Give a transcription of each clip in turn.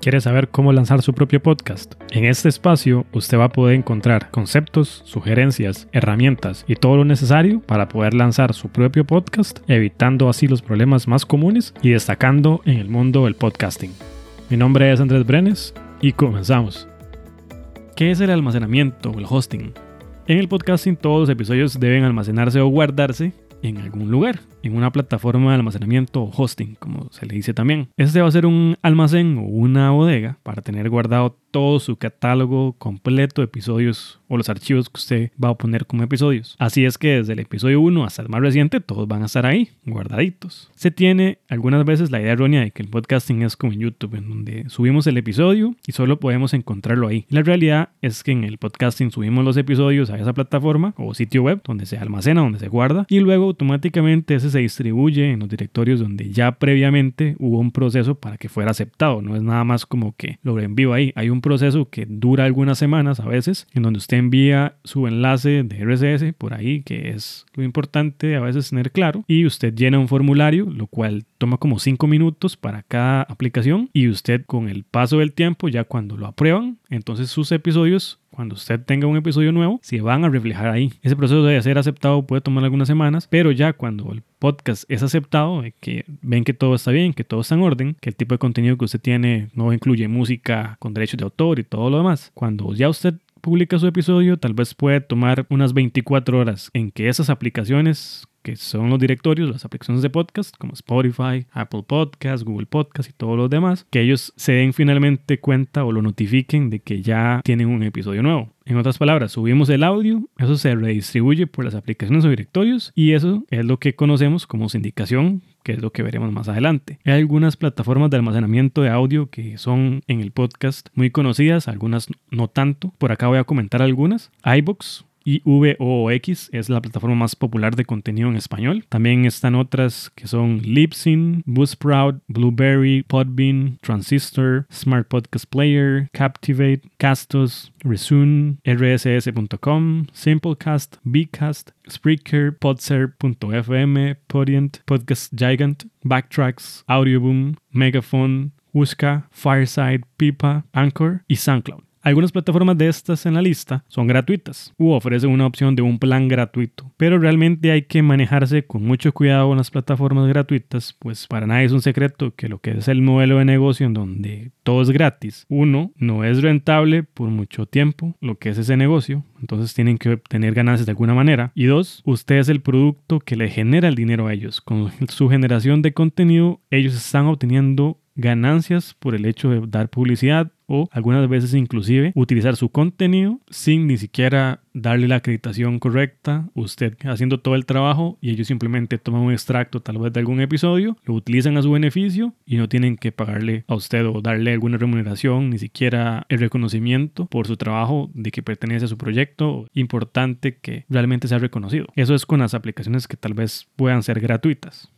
¿Quiere saber cómo lanzar su propio podcast? En este espacio usted va a poder encontrar conceptos, sugerencias, herramientas y todo lo necesario para poder lanzar su propio podcast, evitando así los problemas más comunes y destacando en el mundo del podcasting. Mi nombre es Andrés Brenes y comenzamos. ¿Qué es el almacenamiento o el hosting? En el podcasting todos los episodios deben almacenarse o guardarse en algún lugar, en una plataforma de almacenamiento o hosting, como se le dice también. Este va a ser un almacén o una bodega para tener guardado todo su catálogo completo de episodios o los archivos que usted va a poner como episodios. Así es que desde el episodio 1 hasta el más reciente todos van a estar ahí, guardaditos. Se tiene algunas veces la idea errónea de que el podcasting es como en YouTube, en donde subimos el episodio y solo podemos encontrarlo ahí. La realidad es que en el podcasting subimos los episodios a esa plataforma o sitio web donde se almacena, donde se guarda y luego automáticamente ese se distribuye en los directorios donde ya previamente hubo un proceso para que fuera aceptado. No es nada más como que lo envío ahí. Hay un proceso que dura algunas semanas a veces, en donde usted envía su enlace de RSS por ahí, que es lo importante a veces tener claro, y usted llena un formulario, lo cual toma como 5 minutos para cada aplicación, y usted con el paso del tiempo, ya cuando lo aprueban, entonces sus episodios cuando usted tenga un episodio nuevo, se van a reflejar ahí. Ese proceso de ser aceptado puede tomar algunas semanas, pero ya cuando el podcast es aceptado, que ven que todo está bien, que todo está en orden, que el tipo de contenido que usted tiene no incluye música con derechos de autor y todo lo demás, cuando ya usted publica su episodio, tal vez puede tomar unas 24 horas en que esas aplicaciones que son los directorios, las aplicaciones de podcast como Spotify, Apple Podcast, Google Podcast y todos los demás, que ellos se den finalmente cuenta o lo notifiquen de que ya tienen un episodio nuevo. En otras palabras, subimos el audio, eso se redistribuye por las aplicaciones o directorios y eso es lo que conocemos como sindicación, que es lo que veremos más adelante. Hay algunas plataformas de almacenamiento de audio que son en el podcast muy conocidas, algunas no tanto. Por acá voy a comentar algunas. iBox, y VOX es la plataforma más popular de contenido en español. También están otras que son Libsyn, Buzzsprout, Blueberry, Podbean, Transistor, Smart Podcast Player, Captivate, Castos, Resume, rss.com, Simplecast, Bcast, Spreaker, Podser.fm, Podient, Podcast Gigant, Backtracks, Audioboom, Megaphone, Huska, Fireside, Pipa, Anchor y SoundCloud. Algunas plataformas de estas en la lista son gratuitas u ofrecen una opción de un plan gratuito, pero realmente hay que manejarse con mucho cuidado con las plataformas gratuitas, pues para nadie es un secreto que lo que es el modelo de negocio en donde todo es gratis, uno, no es rentable por mucho tiempo lo que es ese negocio, entonces tienen que obtener ganancias de alguna manera, y dos, usted es el producto que le genera el dinero a ellos. Con su generación de contenido, ellos están obteniendo ganancias por el hecho de dar publicidad o algunas veces inclusive utilizar su contenido sin ni siquiera darle la acreditación correcta, usted haciendo todo el trabajo y ellos simplemente toman un extracto tal vez de algún episodio, lo utilizan a su beneficio y no tienen que pagarle a usted o darle alguna remuneración, ni siquiera el reconocimiento por su trabajo de que pertenece a su proyecto, importante que realmente sea reconocido. Eso es con las aplicaciones que tal vez puedan ser gratuitas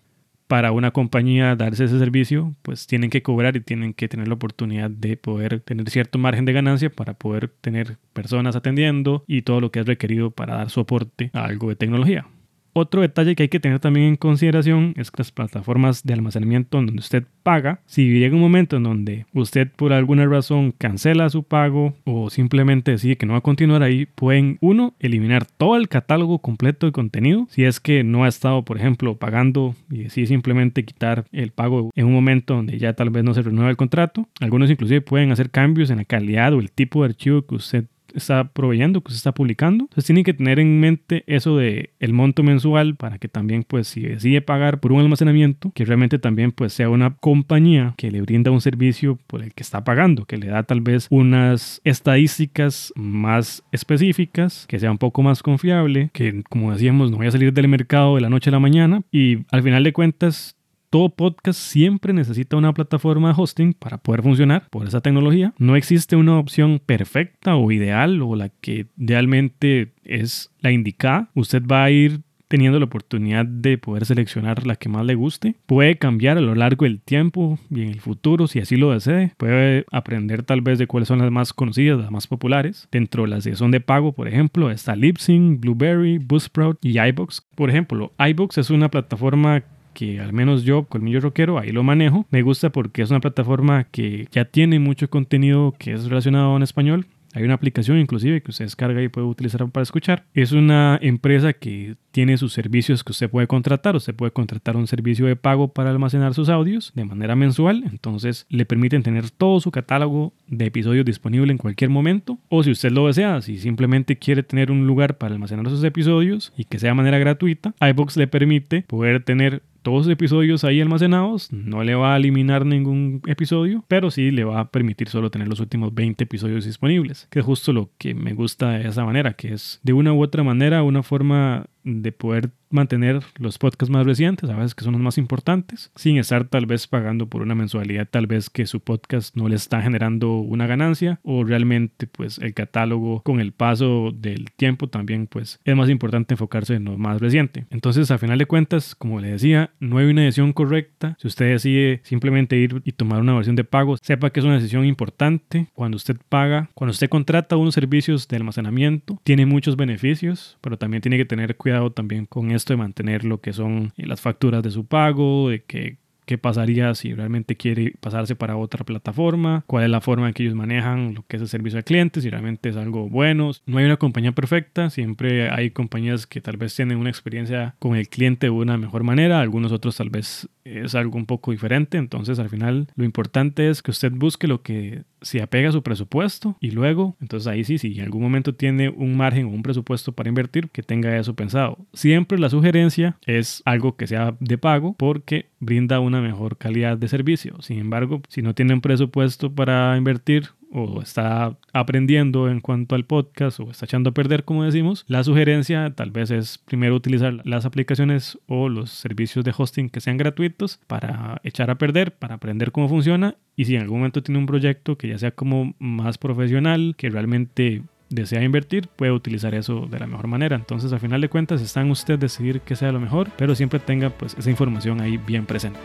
para una compañía darse ese servicio, pues tienen que cobrar y tienen que tener la oportunidad de poder tener cierto margen de ganancia para poder tener personas atendiendo y todo lo que es requerido para dar soporte a algo de tecnología. Otro detalle que hay que tener también en consideración es que las plataformas de almacenamiento donde usted paga, si llega un momento en donde usted por alguna razón cancela su pago o simplemente decide que no va a continuar ahí, pueden uno eliminar todo el catálogo completo de contenido si es que no ha estado, por ejemplo, pagando y decide simplemente quitar el pago en un momento donde ya tal vez no se renueva el contrato. Algunos inclusive pueden hacer cambios en la calidad o el tipo de archivo que usted está proveyendo, que se está publicando. Entonces tienen que tener en mente eso de el monto mensual para que también pues si decide pagar por un almacenamiento, que realmente también pues sea una compañía que le brinda un servicio por el que está pagando, que le da tal vez unas estadísticas más específicas, que sea un poco más confiable, que como decíamos no vaya a salir del mercado de la noche a la mañana y al final de cuentas todo podcast siempre necesita una plataforma de hosting para poder funcionar por esa tecnología. No existe una opción perfecta o ideal o la que idealmente es la indicada. Usted va a ir teniendo la oportunidad de poder seleccionar la que más le guste. Puede cambiar a lo largo del tiempo y en el futuro si así lo desee. Puede aprender tal vez de cuáles son las más conocidas, las más populares. Dentro de las que son de pago, por ejemplo, está Libsyn, Blueberry, Buzzsprout y iBox. Por ejemplo, iBox es una plataforma que al menos yo, Colmillo Rockero, ahí lo manejo. Me gusta porque es una plataforma que ya tiene mucho contenido que es relacionado en español. Hay una aplicación inclusive que usted descarga y puede utilizar para escuchar. Es una empresa que tiene sus servicios que usted puede contratar. Usted puede contratar un servicio de pago para almacenar sus audios de manera mensual. Entonces le permiten tener todo su catálogo de episodios disponible en cualquier momento. O si usted lo desea, si simplemente quiere tener un lugar para almacenar sus episodios y que sea de manera gratuita, iBox le permite poder tener todos los episodios ahí almacenados, no le va a eliminar ningún episodio, pero sí le va a permitir solo tener los últimos 20 episodios disponibles, que es justo lo que me gusta de esa manera, que es de una u otra manera una forma de poder mantener los podcasts más recientes, a veces que son los más importantes, sin estar tal vez pagando por una mensualidad, tal vez que su podcast no le está generando una ganancia o realmente pues el catálogo con el paso del tiempo también pues es más importante enfocarse en lo más reciente. Entonces a final de cuentas, como le decía, no hay una decisión correcta. Si usted decide simplemente ir y tomar una versión de pago, sepa que es una decisión importante. Cuando usted paga, cuando usted contrata unos servicios de almacenamiento, tiene muchos beneficios, pero también tiene que tener cuidado también con esto de mantener lo que son las facturas de su pago, de que qué pasaría si realmente quiere pasarse para otra plataforma, cuál es la forma en que ellos manejan lo que es el servicio al cliente, si realmente es algo bueno. No hay una compañía perfecta, siempre hay compañías que tal vez tienen una experiencia con el cliente de una mejor manera, algunos otros tal vez es algo un poco diferente, entonces al final lo importante es que usted busque lo que se apega a su presupuesto y luego, entonces ahí sí, si en algún momento tiene un margen o un presupuesto para invertir, que tenga eso pensado. Siempre la sugerencia es algo que sea de pago porque brinda una mejor calidad de servicio. Sin embargo, si no tienen presupuesto para invertir o está aprendiendo en cuanto al podcast o está echando a perder, como decimos, la sugerencia tal vez es primero utilizar las aplicaciones o los servicios de hosting que sean gratuitos para echar a perder, para aprender cómo funciona y si en algún momento tiene un proyecto que ya sea como más profesional, que realmente desea invertir, puede utilizar eso de la mejor manera. Entonces, al final de cuentas, está en usted decidir qué sea lo mejor, pero siempre tenga pues esa información ahí bien presente.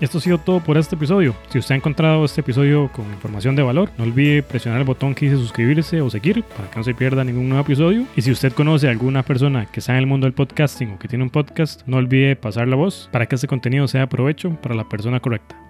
Esto ha sido todo por este episodio. Si usted ha encontrado este episodio con información de valor, no olvide presionar el botón que dice suscribirse o seguir para que no se pierda ningún nuevo episodio. Y si usted conoce a alguna persona que está en el mundo del podcasting o que tiene un podcast, no olvide pasar la voz para que este contenido sea de provecho para la persona correcta.